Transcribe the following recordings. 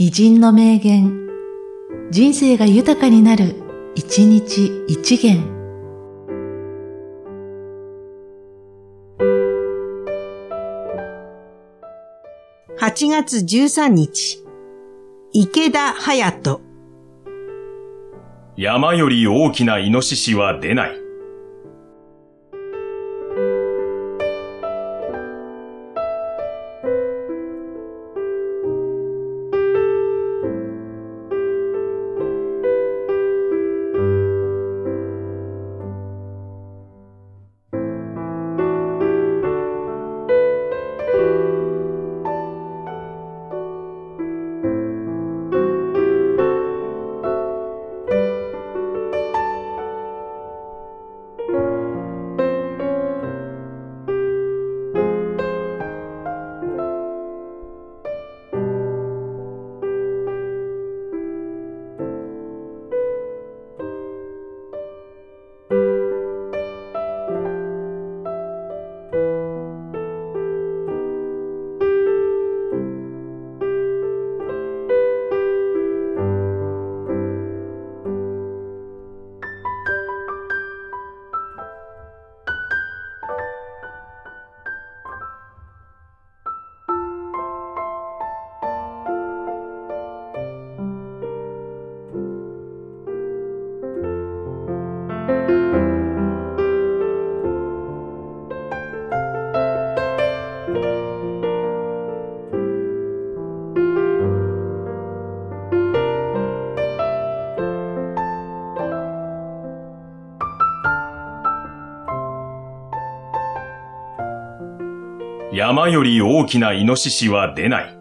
偉人の名言、人生が豊かになる、一日一元。8月13日、池田隼人。山より大きなイノシシは出ない。山より大きなイノシシは出ない。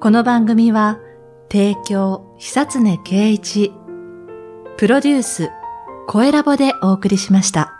この番組は、提供、久常圭一、プロデュース、声ラボでお送りしました。